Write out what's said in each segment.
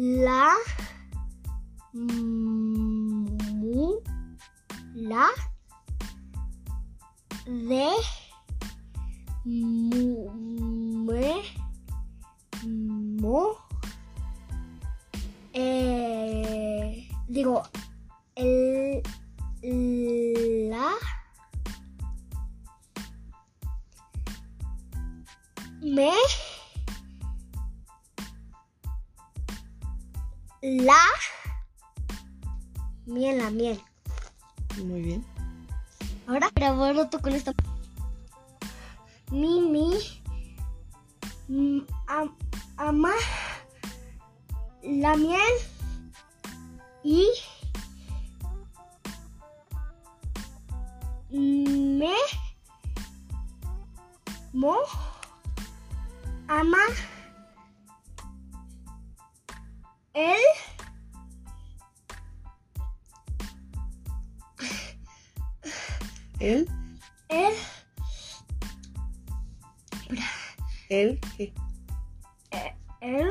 la, mu, la, de, mu, me, mo, eh, digo, el, la, me, la, miel, la miel. Muy bien. Ahora grabo otro con esta. Mi, mi, mm, am- ama, la miel y me, mo, ama, el, El, el, el, ¿qué? el,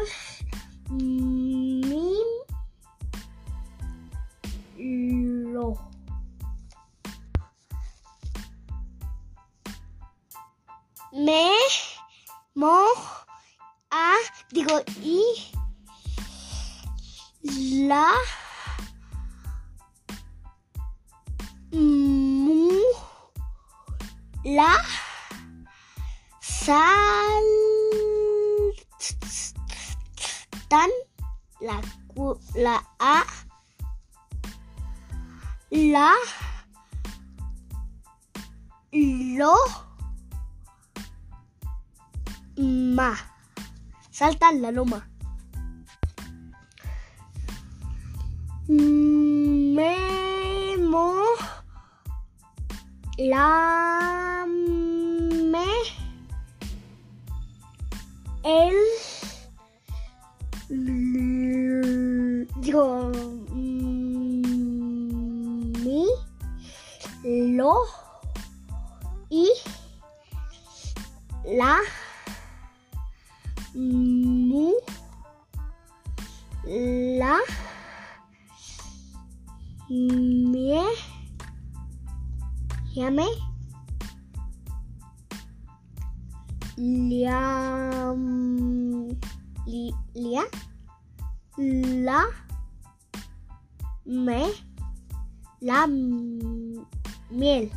mi, lo. Me, mo, a, digo, y, la, mu, la, sal, tan, la, la a, la, lo, ma. Salta la loma. Memo. La me. El. Digo. Mi. Lo. Y. La. Mu. La. Mie. Llame. Liam. Li, lia. La. Me. La miel.